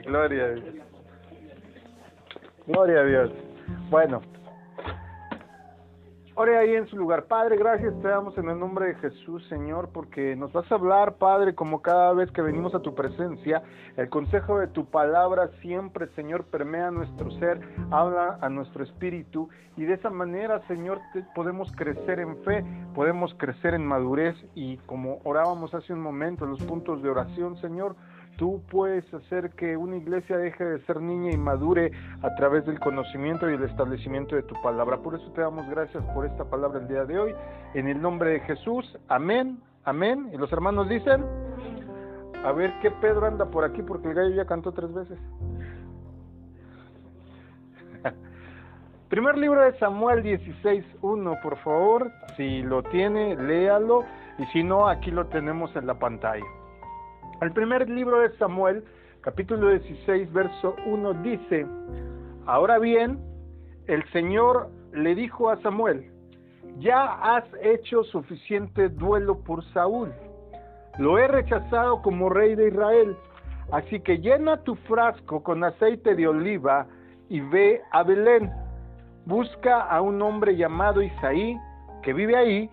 Gloria a Dios. Gloria a Dios. Bueno, ore ahí en su lugar. Padre, gracias te damos en el nombre de Jesús, Señor, porque nos vas a hablar, Padre, como cada vez que venimos a tu presencia. El consejo de tu palabra siempre, Señor, permea nuestro ser, habla a nuestro espíritu y de esa manera, Señor, podemos crecer en fe, podemos crecer en madurez y como orábamos hace un momento, los puntos de oración, Señor, Tú puedes hacer que una iglesia deje de ser niña y madure a través del conocimiento y el establecimiento de tu palabra. Por eso te damos gracias por esta palabra el día de hoy. En el nombre de Jesús, amén, amén. Y los hermanos dicen, a ver qué Pedro anda por aquí porque el gallo ya cantó tres veces. Primer libro de Samuel 16.1, por favor. Si lo tiene, léalo. Y si no, aquí lo tenemos en la pantalla. El primer libro de Samuel, capítulo 16, verso 1 dice, ahora bien, el Señor le dijo a Samuel, ya has hecho suficiente duelo por Saúl, lo he rechazado como rey de Israel, así que llena tu frasco con aceite de oliva y ve a Belén, busca a un hombre llamado Isaí que vive ahí,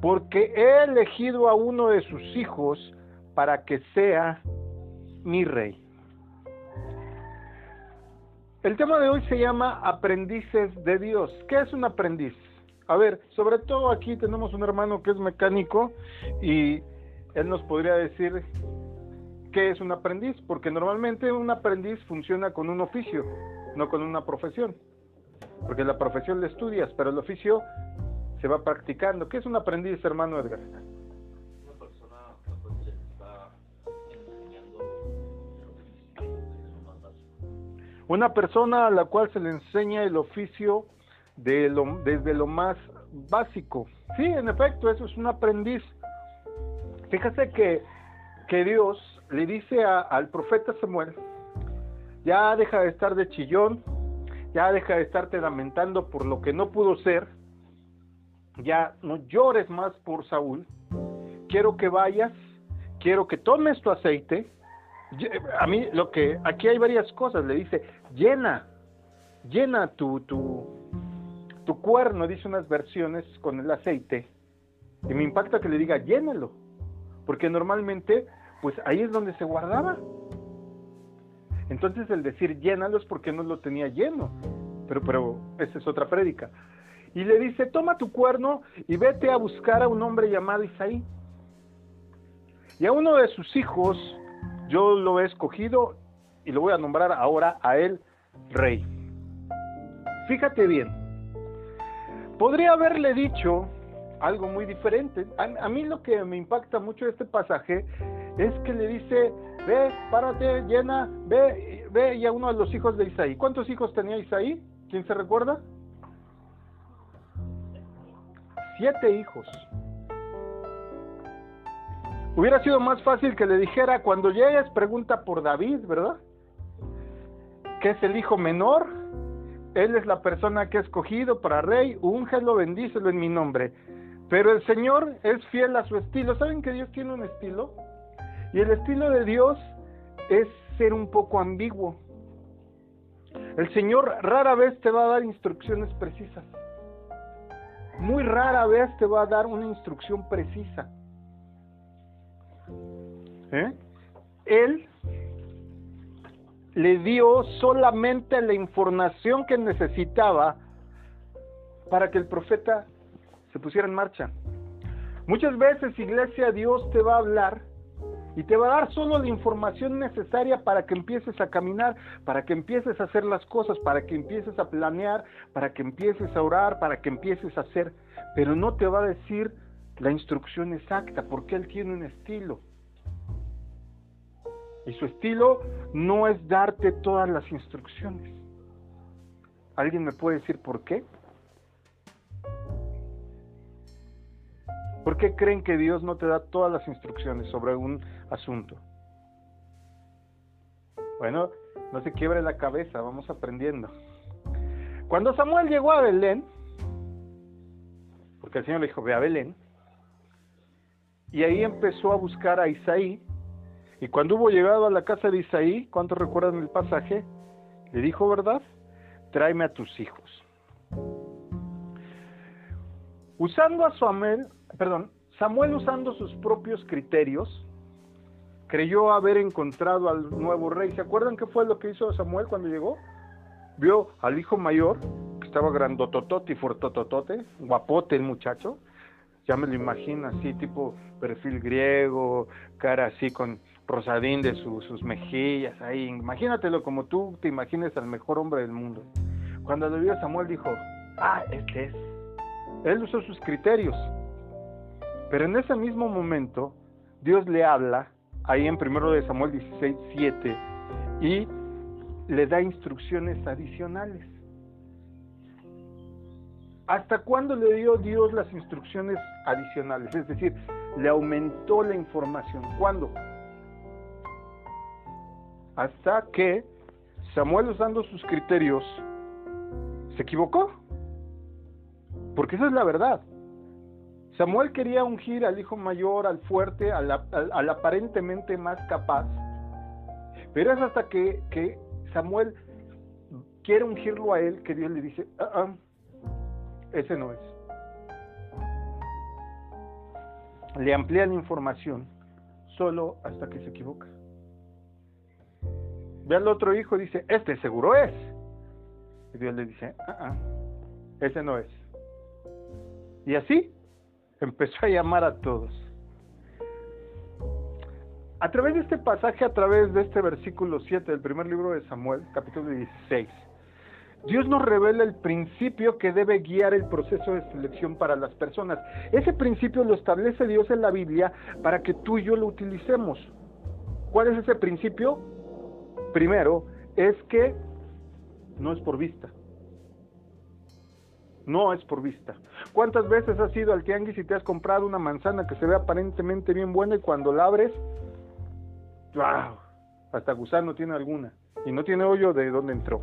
porque he elegido a uno de sus hijos, para que sea mi rey. El tema de hoy se llama aprendices de Dios. ¿Qué es un aprendiz? A ver, sobre todo aquí tenemos un hermano que es mecánico y él nos podría decir qué es un aprendiz, porque normalmente un aprendiz funciona con un oficio, no con una profesión. Porque la profesión la estudias, pero el oficio se va practicando. ¿Qué es un aprendiz, hermano Edgar? Una persona a la cual se le enseña el oficio de lo, desde lo más básico. Sí, en efecto, eso es un aprendiz. Fíjate que, que Dios le dice al profeta Samuel, ya deja de estar de chillón, ya deja de estarte lamentando por lo que no pudo ser, ya no llores más por Saúl, quiero que vayas, quiero que tomes tu aceite, a mí lo que aquí hay varias cosas le dice llena llena tu tu tu cuerno dice unas versiones con el aceite y me impacta que le diga llénalo porque normalmente pues ahí es donde se guardaba. Entonces el decir llénalo es porque no lo tenía lleno pero pero esa es otra prédica. Y le dice toma tu cuerno y vete a buscar a un hombre llamado Isaí. Y a uno de sus hijos yo lo he escogido y lo voy a nombrar ahora a él rey. Fíjate bien, podría haberle dicho algo muy diferente. A, mí lo que me impacta mucho de este pasaje es que le dice, ve, párate, llena, ve, ve, y a uno de los hijos de Isaí. ¿Cuántos hijos tenía Isaí? ¿Quién se recuerda? Siete hijos. Hubiera sido más fácil que le dijera, cuando llegues pregunta por David, ¿verdad? Que es el hijo menor, él es la persona que he escogido para rey, úngelo, bendícelo en mi nombre. Pero el Señor es fiel a su estilo. ¿Saben que Dios tiene un estilo? Y el estilo de Dios es ser un poco ambiguo. El Señor rara vez te va a dar instrucciones precisas. Muy rara vez te va a dar una instrucción precisa. ¿Eh? Él le dio solamente la información que necesitaba para que el profeta se pusiera en marcha. Muchas veces, iglesia, Dios te va a hablar y te va a dar solo la información necesaria para que empieces a caminar, para que empieces a hacer las cosas, para que empieces a planear, para que empieces a orar, para que empieces a hacer, pero no te va a decir la instrucción exacta, porque Él tiene un estilo. Y su estilo no es darte todas las instrucciones. ¿Alguien me puede decir por qué? ¿Por qué creen que Dios no te da todas las instrucciones sobre un asunto? Bueno, no se quiebre la cabeza, vamos aprendiendo. Cuando Samuel llegó a Belén, porque el Señor le dijo, ve a Belén, y ahí empezó a buscar a Isaí, Y cuando hubo llegado a la casa de Isaí, ¿cuántos recuerdan el pasaje? Le dijo, ¿verdad? Tráeme a tus hijos. Usando a Samuel, perdón, Samuel usando sus propios criterios, creyó haber encontrado al nuevo rey. ¿Se acuerdan qué fue lo que hizo Samuel cuando llegó? Vio al hijo mayor, que estaba grandototote y fuertototote, guapote el muchacho, ya me lo imagino así, tipo perfil griego, cara así con rosadín de sus mejillas, ahí, imagínatelo como tú te imagines al mejor hombre del mundo. Cuando lo vio Samuel dijo, ah, este es. Él usó sus criterios. Pero en ese mismo momento, Dios le habla, ahí en primero de Samuel 16, 7, y le da instrucciones adicionales. ¿Hasta cuándo le dio Dios las instrucciones adicionales? Es decir, le aumentó la información. ¿Cuándo? Hasta que Samuel usando sus criterios se equivocó. Porque esa es la verdad. Samuel quería ungir al hijo mayor, al fuerte, al, aparentemente más capaz. Pero es hasta que, que, Samuel quiere ungirlo a él que Dios le dice, ah, ah, ese no es. Le amplía la información solo hasta que se equivoca. Ve al otro hijo y dice, este seguro es. Y Dios le dice, ah, ah, ese no es. Y así empezó a llamar a todos. A través de este pasaje, a través de este versículo 7 del primer libro de Samuel, capítulo 16, Dios nos revela el principio que debe guiar el proceso de selección para las personas. Ese principio lo establece Dios en la Biblia para que tú y yo lo utilicemos. ¿Cuál es ese principio? Primero, es que no es por vista. No es por vista. ¿Cuántas veces has ido al tianguis y te has comprado una manzana que se ve aparentemente bien buena y cuando la abres, ¡wow! Hasta gusano tiene alguna y no tiene hoyo de dónde entró.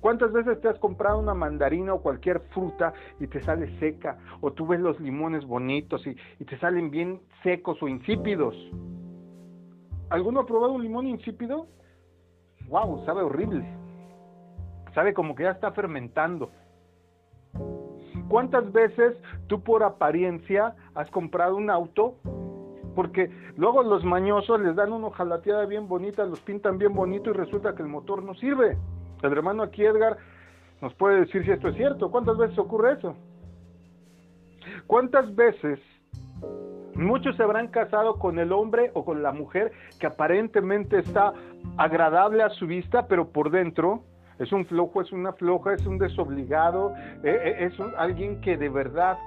¿Cuántas veces te has comprado una mandarina o cualquier fruta y te sale seca? O tú ves los limones bonitos y, y te salen bien secos o insípidos. ¿Alguno ha probado un limón insípido? ¡Wow! Sabe horrible. Sabe como que ya está fermentando. ¿Cuántas veces tú por apariencia has comprado un auto? Porque luego los mañosos les dan una jalateada bien bonita, los pintan bien bonito y resulta que el motor no sirve. El hermano aquí Edgar nos puede decir si esto es cierto. ¿Cuántas veces ocurre eso? ¿Cuántas veces muchos se habrán casado con el hombre o con la mujer que aparentemente está agradable a su vista, pero por dentro es un flojo, es una floja, es un desobligado, eh, eh, es alguien que de verdad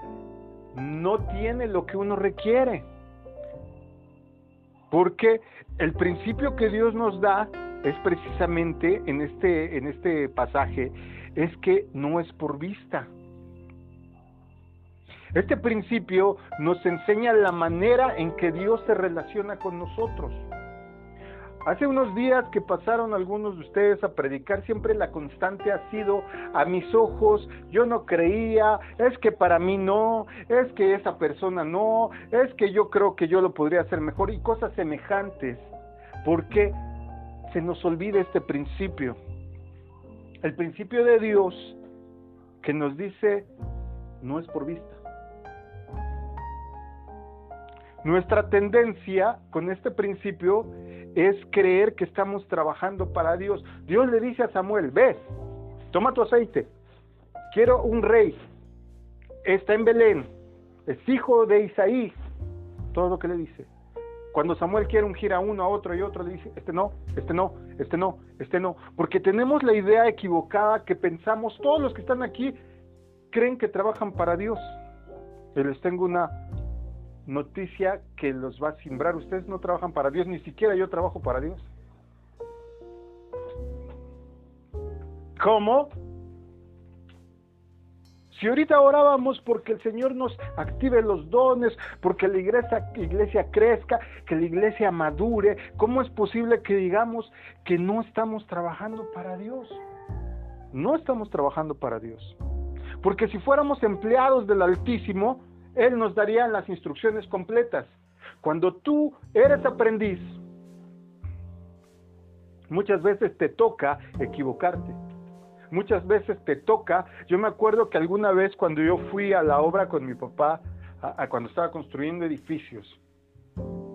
no tiene lo que uno requiere. Porque el principio que Dios nos da es precisamente en este, en este pasaje, es que no es por vista. Este principio nos enseña la manera en que Dios se relaciona con nosotros. Hace unos días que pasaron algunos de ustedes a predicar, siempre la constante ha sido a mis ojos, yo no creía, es que para mí no, es que esa persona no, es que yo creo que yo lo podría hacer mejor y cosas semejantes. porque se nos olvida este principio? El principio de Dios que nos dice no es por vista. Nuestra tendencia con este principio es creer que estamos trabajando para Dios. Dios le dice a Samuel, ves, toma tu aceite, quiero un rey, está en Belén, es hijo de Isaí, todo lo que le dice. Cuando Samuel quiere ungir a uno, a otro y otro, le dice, este no, este no, este no, este no, porque tenemos la idea equivocada que pensamos, todos los que están aquí creen que trabajan para Dios. Y les tengo una noticia que los va a simbrar. Ustedes no trabajan para Dios, ni siquiera yo trabajo para Dios. ¿Cómo? Si ahorita orábamos porque el Señor nos active los dones, porque la iglesia, iglesia crezca, que la iglesia madure, ¿cómo es posible que digamos que no estamos trabajando para Dios? No estamos trabajando para Dios. Porque si fuéramos empleados del Altísimo, él nos daría las instrucciones completas. Cuando tú eres aprendiz, Muchas veces te toca equivocarte. Muchas veces te toca. Yo me acuerdo que alguna vez cuando yo fui a la obra con mi papá, cuando estaba construyendo edificios,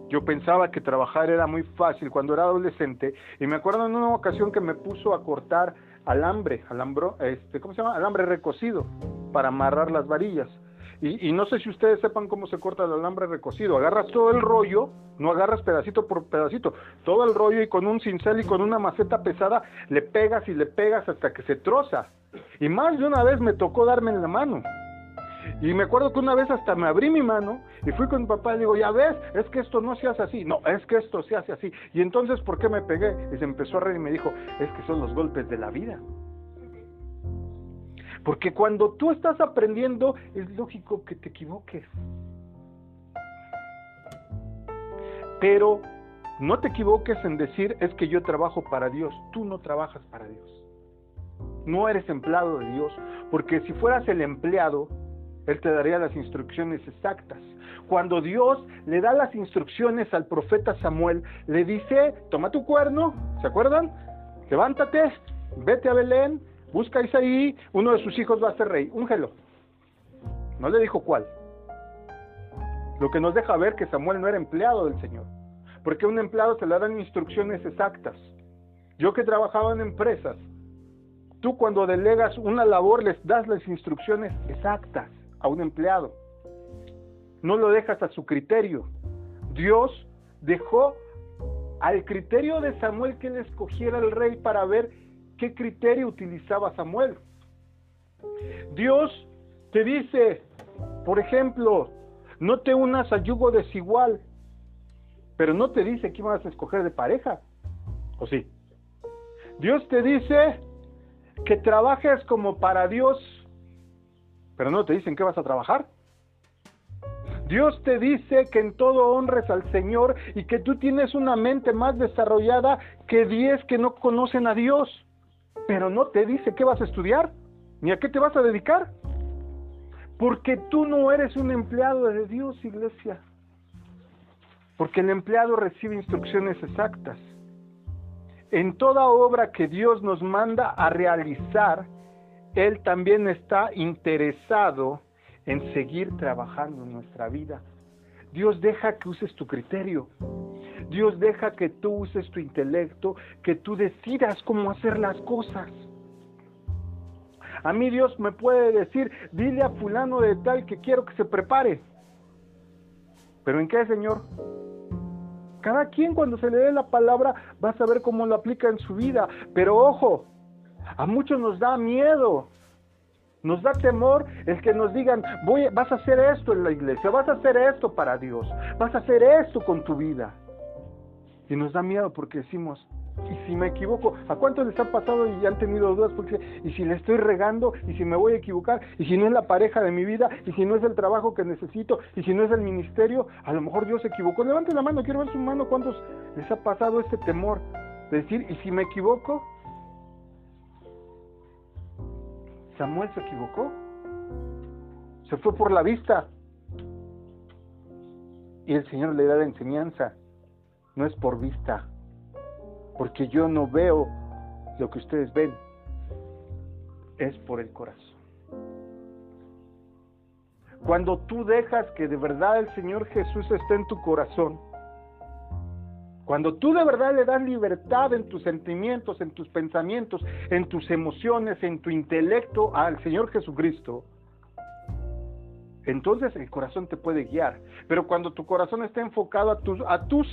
yo pensaba que trabajar era muy fácil cuando era adolescente y me acuerdo en una ocasión que me puso a cortar alambre, alambro, este, ¿cómo se llama? Alambre recocido para amarrar las varillas. Y, no sé si ustedes sepan cómo se corta el alambre recocido. Agarras todo el rollo, no agarras pedacito por pedacito, todo el rollo y con un cincel y con una maceta pesada le pegas y le pegas hasta que se troza. Y más de una vez me tocó darme en la mano. Y me acuerdo que una vez hasta me abrí mi mano y fui con mi papá y le digo, ya ves, es que esto no se hace así. No, es que esto se hace así. Y entonces, ¿por qué me pegué? Y se empezó a reír y me dijo, es que son los golpes de la vida. Porque cuando tú estás aprendiendo, es lógico que te equivoques. Pero no te equivoques en decir es que yo trabajo para Dios. Tú no trabajas para Dios. No eres empleado de Dios. Porque si fueras el empleado, Él te daría las instrucciones exactas. Cuando Dios le da las instrucciones al profeta Samuel, le dice, toma tu cuerno, ¿se acuerdan? Levántate, vete a Belén, Busca a uno de sus hijos va a ser rey, úngelo. No le dijo cuál. Lo que nos deja ver que Samuel no era empleado del Señor. Porque a un empleado se le dan instrucciones exactas. Yo que trabajaba en empresas, tú cuando delegas una labor les das las instrucciones exactas a un empleado. No lo dejas a su criterio. Dios dejó al criterio de Samuel que él escogiera el rey para ver qué criterio utilizaba Samuel. Dios te dice, por ejemplo, no te unas a yugo desigual, pero no te dice qué vas a escoger de pareja. ¿O sí? Dios te dice que trabajes como para Dios, pero no te dicen qué vas a trabajar. Dios te dice que en todo honres al Señor y que tú tienes una mente más desarrollada que diez que no conocen a Dios pero no te dice qué vas a estudiar, ni a qué te vas a dedicar. Porque tú no eres un empleado de Dios, iglesia. Porque el empleado recibe instrucciones exactas. En toda obra que Dios nos manda a realizar, Él también está interesado en seguir trabajando en nuestra vida. Dios deja que uses tu criterio. Dios deja que tú uses tu intelecto, que tú decidas cómo hacer las cosas. A mí Dios me puede decir, dile a fulano de tal que quiero que se prepare. ¿Pero en qué, Señor? Cada quien cuando se le dé la palabra va a saber cómo lo aplica en su vida. Pero ojo, a muchos nos da miedo. Nos da temor el que nos digan, voy, vas a hacer esto en la iglesia, vas a hacer esto para Dios, vas a hacer esto con tu vida. Y nos da miedo porque decimos, ¿y si me equivoco? ¿A cuántos les ha pasado y han tenido dudas? Porque, ¿y si le estoy regando? ¿Y si me voy a equivocar? ¿Y si no es la pareja de mi vida? ¿Y si no es el trabajo que necesito? ¿Y si no es el ministerio? A lo mejor Dios se equivocó. Levanten la mano, quiero ver su mano. ¿Cuántos les ha pasado este temor de decir, ¿y si me equivoco? Samuel se equivocó. Se fue por la vista. Y el Señor le da la enseñanza no es por vista, porque yo no veo lo que ustedes ven, es por el corazón. Cuando tú dejas que de verdad el Señor Jesús esté en tu corazón, cuando tú de verdad le das libertad en tus sentimientos, en tus pensamientos, en tus emociones, en tu intelecto al Señor Jesucristo, entonces el corazón te puede guiar. Pero cuando tu corazón está enfocado a tus,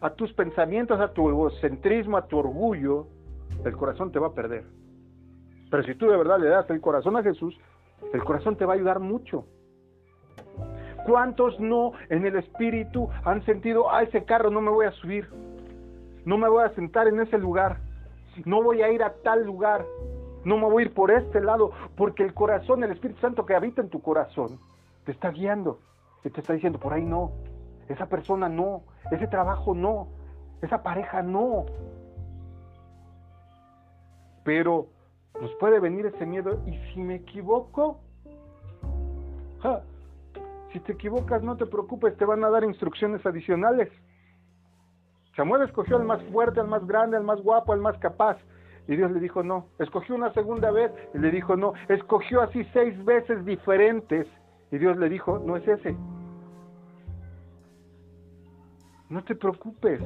a tus pensamientos, a tu egocentrismo, a tu orgullo, el corazón te va a perder. Pero si tú de verdad le das el corazón a Jesús, el corazón te va a ayudar mucho. ¿Cuántos no en el espíritu han sentido, a ese carro no me voy a subir, no me voy a sentar en ese lugar, no voy a ir a tal lugar, no me voy a ir por este lado, porque el corazón, el Espíritu Santo que habita en tu corazón, te está guiando y te está diciendo, por ahí no, esa persona no, ese trabajo no, esa pareja no. Pero nos puede venir ese miedo y si me equivoco, si te equivocas no te preocupes, te van a dar instrucciones adicionales. Samuel escogió al más fuerte, al más grande, al más guapo, al más capaz. Y Dios le dijo no. Escogió una segunda vez y le dijo no. Escogió así seis veces diferentes. Y Dios le dijo, no es ese. No te preocupes.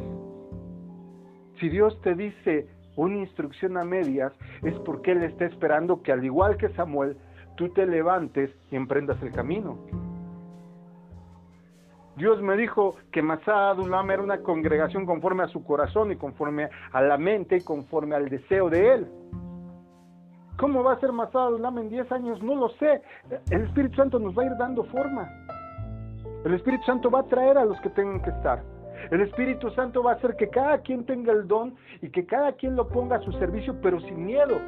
Si Dios te dice una instrucción a medias, es porque Él está esperando que al igual que Samuel, tú te levantes y emprendas el camino. Dios me dijo que Masá Adulam era una congregación conforme a su corazón y conforme a la mente y conforme al deseo de Él. ¿Cómo va a ser Masá Adulam en 10 años? No lo sé. El Espíritu Santo nos va a ir dando forma. El Espíritu Santo va a traer a los que tengan que estar. El Espíritu Santo va a hacer que cada quien tenga el don y que cada quien lo ponga a su servicio, pero sin miedo.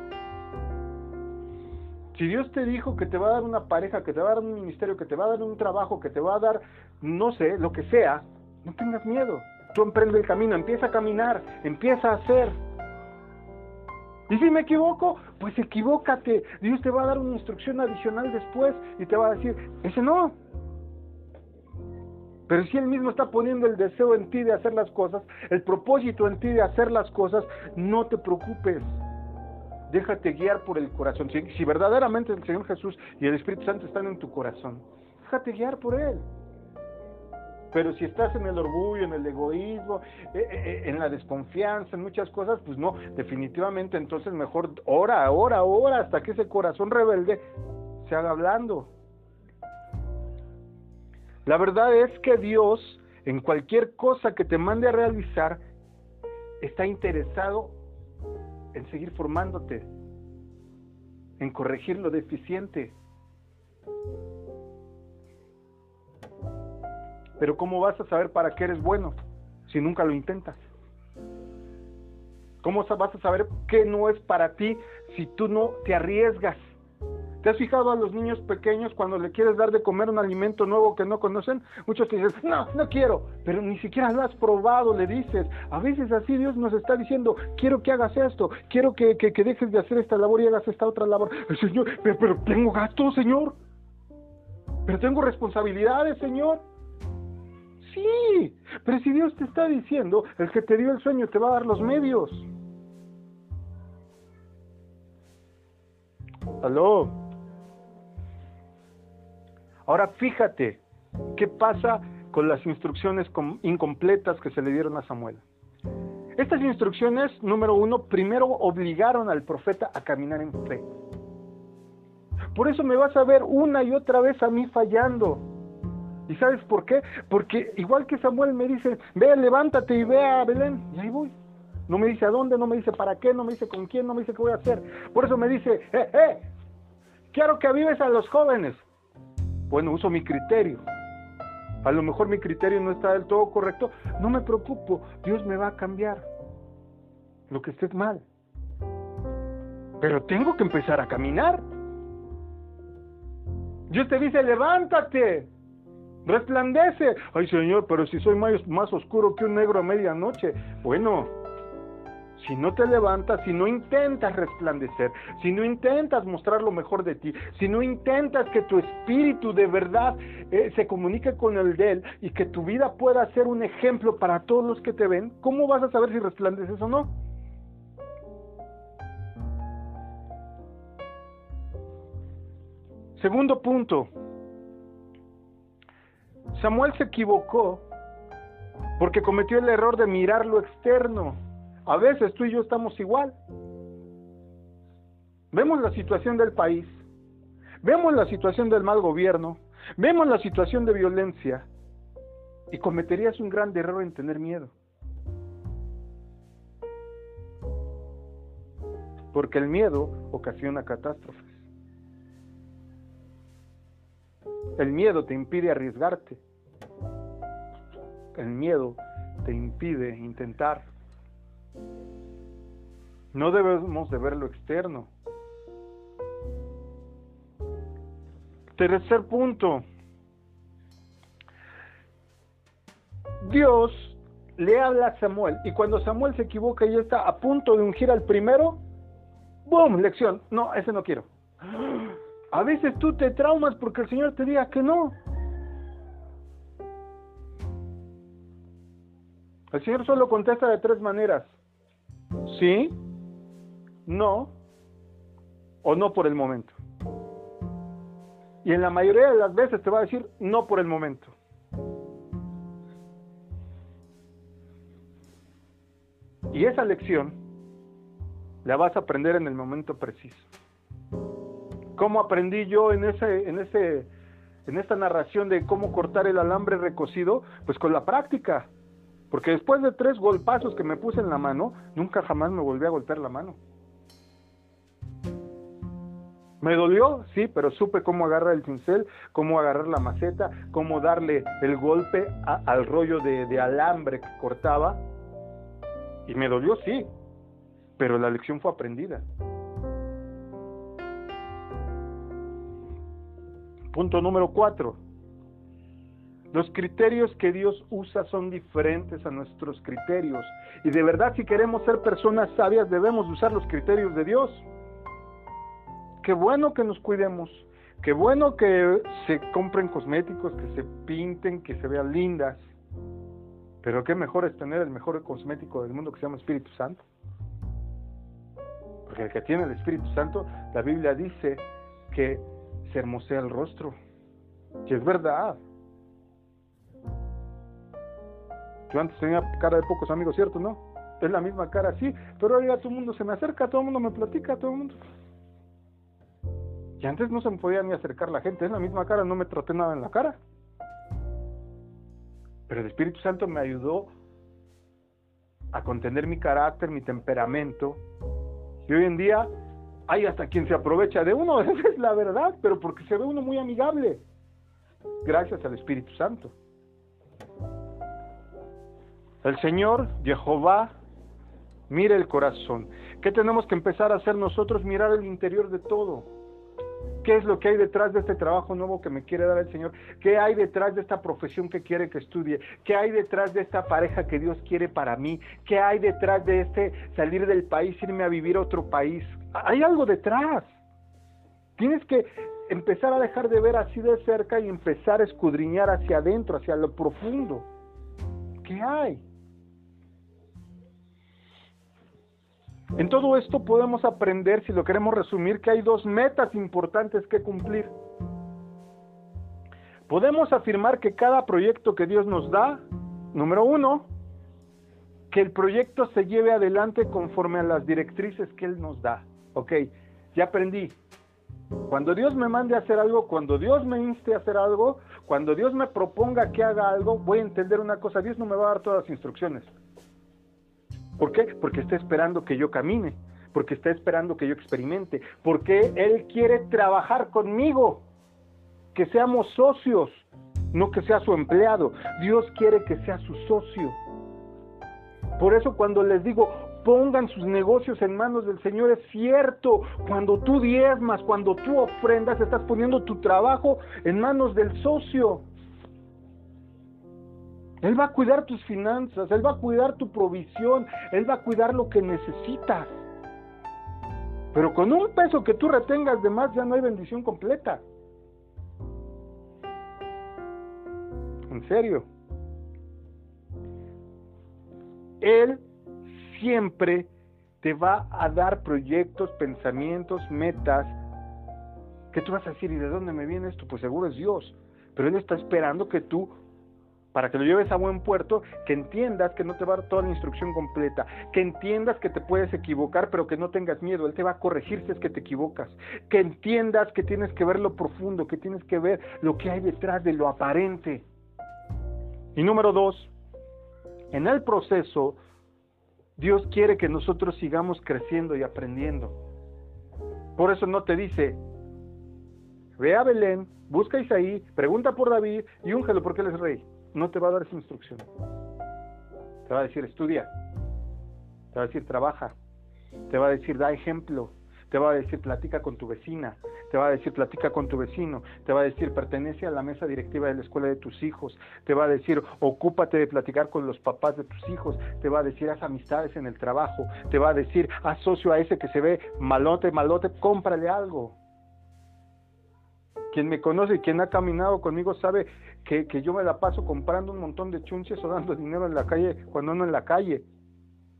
Si Dios te dijo que te va a dar una pareja, que te va a dar un ministerio, que te va a dar un trabajo, que te va a dar, no sé, lo que sea, no tengas miedo. Tú emprende el camino, empieza a caminar, empieza a hacer. Y si me equivoco, pues equivócate. Dios te va a dar una instrucción adicional después y te va a decir, ese no. Pero si Él mismo está poniendo el deseo en ti de hacer las cosas, el propósito en ti de hacer las cosas, no te preocupes déjate guiar por el corazón. Si, verdaderamente el Señor Jesús y el Espíritu Santo están en tu corazón, déjate guiar por Él. Pero si estás en el orgullo, en el egoísmo, eh, eh, eh, en la desconfianza, en muchas cosas, pues no, definitivamente entonces mejor ora, ora, ora hasta que ese corazón rebelde se haga hablando. La verdad es que Dios, en cualquier cosa que te mande a realizar, está interesado en seguir formándote, en corregir lo deficiente. Pero ¿cómo vas a saber para qué eres bueno si nunca lo intentas? ¿Cómo vas a saber qué no es para ti si tú no te arriesgas? ¿Te has fijado a los niños pequeños cuando le quieres dar de comer un alimento nuevo que no conocen? Muchos te dicen, no, no quiero, pero ni siquiera lo has probado, le dices. A veces así Dios nos está diciendo, quiero que hagas esto, quiero que, que, dejes de hacer esta labor y hagas esta otra labor. Señor, pero, pero tengo gastos, Señor. Pero tengo responsabilidades, Señor. Sí, pero si Dios te está diciendo, el que te dio el sueño te va a dar los medios. Aló. Ahora fíjate, ¿qué pasa con las instrucciones incompletas que se le dieron a Samuel? Estas instrucciones, número uno, primero obligaron al profeta a caminar en fe. Por eso me vas a ver una y otra vez a mí fallando. ¿Y sabes por qué? Porque igual que Samuel me dice, ve, levántate y ve a Belén. Y ahí voy. No me dice a dónde, no me dice para qué, no me dice con quién, no me dice qué voy a hacer. Por eso me dice, eh, eh, quiero que avives a los jóvenes. Bueno, uso mi criterio. A lo mejor mi criterio no está del todo correcto. No me preocupo, Dios me va a cambiar lo que esté mal. Pero tengo que empezar a caminar. Dios te dice, levántate, resplandece. Ay Señor, pero si soy más, más oscuro que un negro a medianoche. Bueno, si no te levantas, si no intentas resplandecer, si no intentas mostrar lo mejor de ti, si no intentas que tu espíritu de verdad eh, se comunique con el de él y que tu vida pueda ser un ejemplo para todos los que te ven, ¿cómo vas a saber si resplandeces o no? Segundo punto, Samuel se equivocó porque cometió el error de mirar lo externo a veces tú y yo estamos igual. Vemos la situación del país, vemos la situación del mal gobierno, vemos la situación de violencia y cometerías un gran error en tener miedo. Porque el miedo ocasiona catástrofes. El miedo te impide arriesgarte. El miedo te impide intentar. No debemos de ver lo externo. Tercer punto. Dios le habla a Samuel y cuando Samuel se equivoca y está a punto de ungir al primero, ¡boom! Lección. No, ese no quiero. A veces tú te traumas porque el Señor te diga que no. El Señor solo contesta de tres maneras. Sí, no o no por el momento. Y en la mayoría de las veces te va a decir no por el momento. Y esa lección la vas a aprender en el momento preciso. ¿Cómo aprendí yo en ese, en ese, en esta narración de cómo cortar el alambre recocido? Pues con la práctica. Porque después de tres golpazos que me puse en la mano, nunca jamás me volví a golpear la mano. ¿Me dolió? Sí, pero supe cómo agarrar el cincel, cómo agarrar la maceta, cómo darle el golpe al rollo de, de alambre que cortaba. Y me dolió, sí, pero la lección fue aprendida. Punto número cuatro. Los criterios que Dios usa son diferentes a nuestros criterios. Y de verdad, si queremos ser personas sabias, debemos usar los criterios de Dios. Qué bueno que nos cuidemos. Qué bueno que se compren cosméticos, que se pinten, que se vean lindas. Pero qué mejor es tener el mejor cosmético del mundo que se llama Espíritu Santo. Porque el que tiene el Espíritu Santo, la Biblia dice que se hermosea el rostro. Y es verdad. Yo antes tenía cara de pocos amigos, ¿cierto? ¿No? Es la misma cara, sí, pero ahora todo el mundo se me acerca, todo el mundo me platica, todo el mundo... Y antes no se me podía ni acercar la gente, es la misma cara, no me traté nada en la cara. Pero el Espíritu Santo me ayudó a contener mi carácter, mi temperamento. Y hoy en día hay hasta quien se aprovecha de uno, esa es la verdad, pero porque se ve uno muy amigable. Gracias al Espíritu Santo. El Señor, Jehová, mira el corazón. ¿Qué tenemos que empezar a hacer nosotros? Mirar el interior de todo. ¿Qué es lo que hay detrás de este trabajo nuevo que me quiere dar el Señor? ¿Qué hay detrás de esta profesión que quiere que estudie? ¿Qué hay detrás de esta pareja que Dios quiere para mí? ¿Qué hay detrás de este salir del país, irme a vivir a otro país? Hay algo detrás. Tienes que empezar a dejar de ver así de cerca y empezar a escudriñar hacia adentro, hacia lo profundo. ¿Qué hay? En todo esto podemos aprender, si lo queremos resumir, que hay dos metas importantes que cumplir. Podemos afirmar que cada proyecto que Dios nos da, número uno, que el proyecto se lleve adelante conforme a las directrices que Él nos da. Ok, ya aprendí. Cuando Dios me mande a hacer algo, cuando Dios me inste a hacer algo, cuando Dios me proponga que haga algo, voy a entender una cosa, Dios no me va a dar todas las instrucciones. ¿Por qué? Porque está esperando que yo camine, porque está esperando que yo experimente, porque Él quiere trabajar conmigo, que seamos socios, no que sea su empleado. Dios quiere que sea su socio. Por eso cuando les digo, pongan sus negocios en manos del Señor, es cierto, cuando tú diezmas, cuando tú ofrendas, estás poniendo tu trabajo en manos del socio. Él va a cuidar tus finanzas, Él va a cuidar tu provisión, Él va a cuidar lo que necesitas. Pero con un peso que tú retengas de más ya no hay bendición completa. En serio. Él siempre te va a dar proyectos, pensamientos, metas, que tú vas a decir, ¿y de dónde me viene esto? Pues seguro es Dios. Pero Él está esperando que tú para que lo lleves a buen puerto, que entiendas que no te va a dar toda la instrucción completa, que entiendas que te puedes equivocar, pero que no tengas miedo, Él te va a corregir si es que te equivocas, que entiendas que tienes que ver lo profundo, que tienes que ver lo que hay detrás de lo aparente. Y número dos, en el proceso, Dios quiere que nosotros sigamos creciendo y aprendiendo. Por eso no te dice, ve a Belén, busca a Isaí, pregunta por David y úngelo porque él es rey no te va a dar esa instrucción. Te va a decir estudia, te va a decir trabaja, te va a decir da ejemplo, te va a decir platica con tu vecina, te va a decir platica con tu vecino, te va a decir pertenece a la mesa directiva de la escuela de tus hijos, te va a decir ocúpate de platicar con los papás de tus hijos, te va a decir haz amistades en el trabajo, te va a decir haz socio a ese que se ve malote, malote, cómprale algo. Quien me conoce y quien ha caminado conmigo sabe que, que yo me la paso comprando un montón de chunches o dando dinero en la calle cuando no en la calle.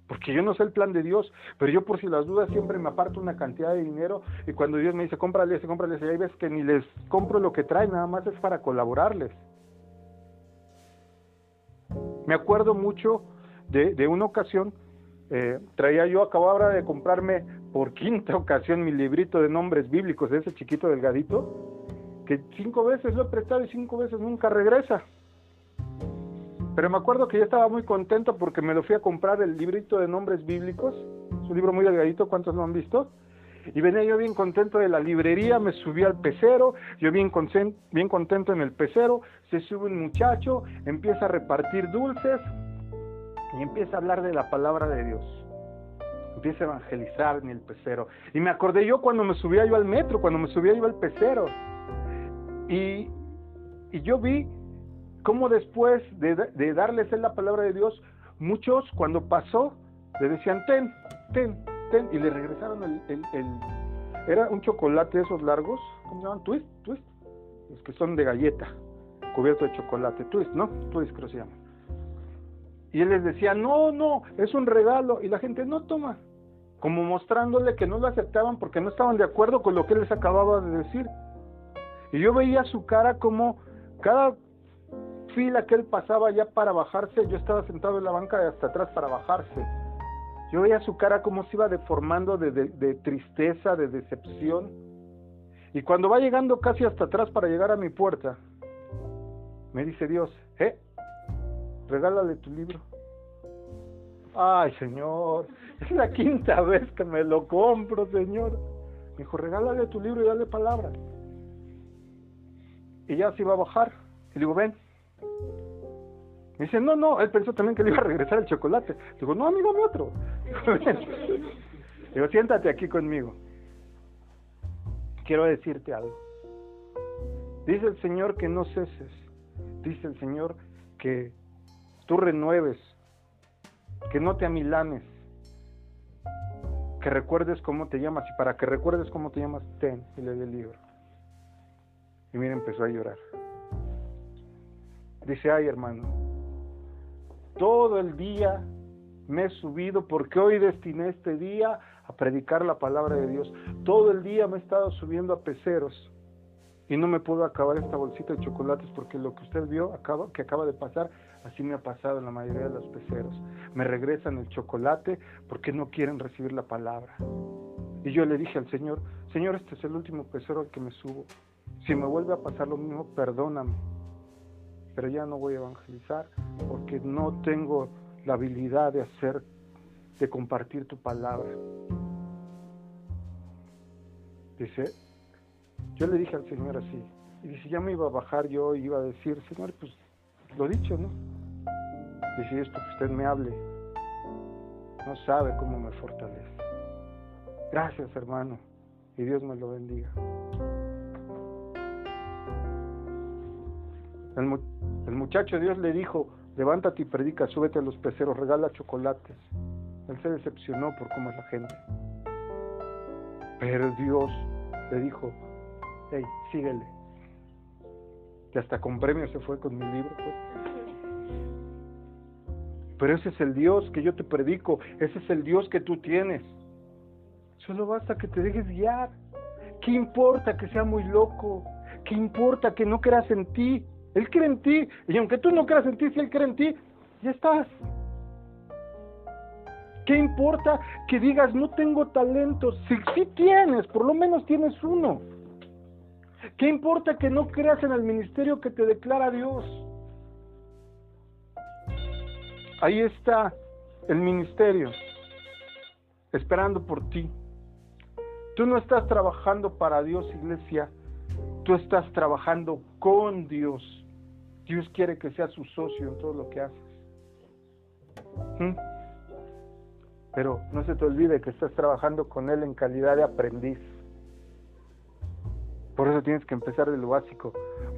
Porque yo no sé el plan de Dios, pero yo por si las dudas siempre me aparto una cantidad de dinero y cuando Dios me dice cómprale ese, cómprale ese, y hay veces que ni les compro lo que traen, nada más es para colaborarles. Me acuerdo mucho de, de una ocasión, eh, traía yo, acababa de comprarme por quinta ocasión mi librito de nombres bíblicos, ese chiquito delgadito, que cinco veces lo he prestado y cinco veces nunca regresa. Pero me acuerdo que yo estaba muy contento porque me lo fui a comprar el librito de nombres bíblicos, es un libro muy delgadito, ¿cuántos lo han visto? Y venía yo bien contento de la librería, me subí al pecero, yo bien, bien contento en el pecero, se sube un muchacho, empieza a repartir dulces y empieza a hablar de la palabra de Dios. Empieza a evangelizar en el pecero. Y me acordé yo cuando me subía yo al metro, cuando me subía yo al pecero. Y, y yo vi cómo después de, de darles la palabra de Dios, muchos cuando pasó le decían, ten, ten, ten, y le regresaron el, el, era un chocolate esos largos, ¿cómo se llaman? Twist, twist, los que son de galleta, cubierto de chocolate, twist, ¿no? Twist creo que se llama. Y él les decía, no, no, es un regalo, y la gente no toma, como mostrándole que no lo aceptaban porque no estaban de acuerdo con lo que él les acababa de decir. Y yo veía su cara como cada fila que él pasaba ya para bajarse, yo estaba sentado en la banca de hasta atrás para bajarse. Yo veía su cara como se iba deformando de, de, tristeza, de decepción. Y cuando va llegando casi hasta atrás para llegar a mi puerta, me dice Dios, eh, regálale tu libro. Ay, Señor, es la quinta vez que me lo compro, Señor. Me dijo, regálale tu libro y dale palabra. Y ya se iba a bajar. Y digo, ven, me dice, no, no, él pensó también que le iba a regresar el chocolate. Digo, no, amigo, mi otro. Digo, siéntate aquí conmigo. Quiero decirte algo. Dice el Señor que no ceses. Dice el Señor que tú renueves, que no te amilanes, que recuerdes cómo te llamas. Y para que recuerdes cómo te llamas, ten y le el libro. Y mira, empezó a llorar. Dice, ay hermano, todo el día me he subido porque hoy destiné este día a predicar la palabra de Dios. Todo el día me he estado subiendo a peceros y no me puedo acabar esta bolsita de chocolates porque lo que usted vio acaba, que acaba de pasar, así me ha pasado en la mayoría de los peceros. Me regresan el chocolate porque no quieren recibir la palabra. Y yo le dije al Señor, Señor, este es el último pecero al que me subo. Si me vuelve a pasar lo mismo, perdóname pero ya no voy a evangelizar porque no tengo la habilidad de hacer, de compartir tu palabra. Dice, yo le dije al Señor así, y dice, ya me iba a bajar yo y iba a decir, Señor, pues lo dicho, ¿no? Dice, esto que usted me hable, no sabe cómo me fortalece. Gracias, hermano, y Dios me lo bendiga. El, muchacho Dios le dijo, levántate y predica, súbete a los peceros, regala chocolates. Él se decepcionó por cómo es la gente. Pero Dios le dijo, hey, síguele. Y hasta con premio se fue con mi libro. Pues. Pero ese es el Dios que yo te predico, ese es el Dios que tú tienes. Solo basta que te dejes guiar. ¿Qué importa que sea muy loco? ¿Qué importa que no creas en ti? Él cree en ti. Y aunque tú no creas en ti, si Él cree en ti, ya estás. ¿Qué importa que digas no tengo talento? Si sí tienes, por lo menos tienes uno. ¿Qué importa que no creas en el ministerio que te declara Dios? Ahí está el ministerio, esperando por ti. Tú no estás trabajando para Dios, iglesia, tú estás trabajando con Dios. Dios quiere que seas su socio en todo lo que haces. ¿Mm? Pero no se te olvide que estás trabajando con Él en calidad de aprendiz. Por eso tienes que empezar de lo básico.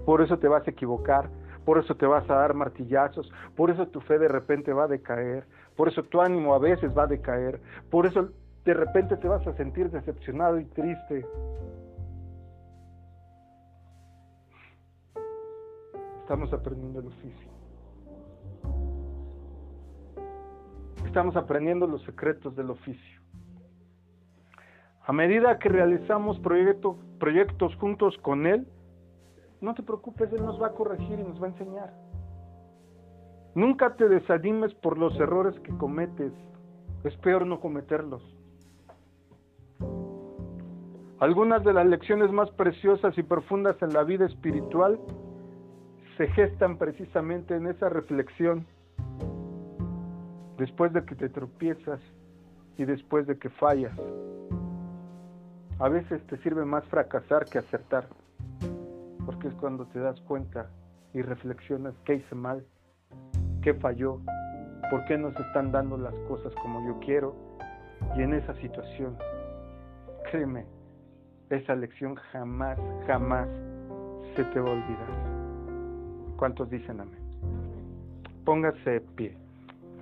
Por eso te vas a equivocar. Por eso te vas a dar martillazos. Por eso tu fe de repente va a decaer. Por eso tu ánimo a veces va a decaer. Por eso de repente te vas a sentir decepcionado y triste. Estamos aprendiendo el oficio. Estamos aprendiendo los secretos del oficio. A medida que realizamos proyectos juntos con Él, no te preocupes, Él nos va a corregir y nos va a enseñar. Nunca te desanimes por los errores que cometes. Es peor no cometerlos. Algunas de las lecciones más preciosas y profundas en la vida espiritual se gestan precisamente en esa reflexión después de que te tropiezas y después de que fallas. A veces te sirve más fracasar que acertar, porque es cuando te das cuenta y reflexionas qué hice mal, qué falló, por qué no se están dando las cosas como yo quiero. Y en esa situación, créeme, esa lección jamás, jamás se te va a olvidar. ¿Cuántos dicen amén? Póngase de pie.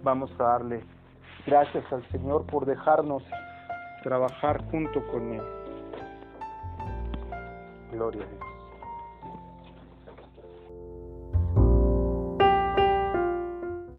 Vamos a darle gracias al Señor por dejarnos trabajar junto con Él. Gloria a Dios.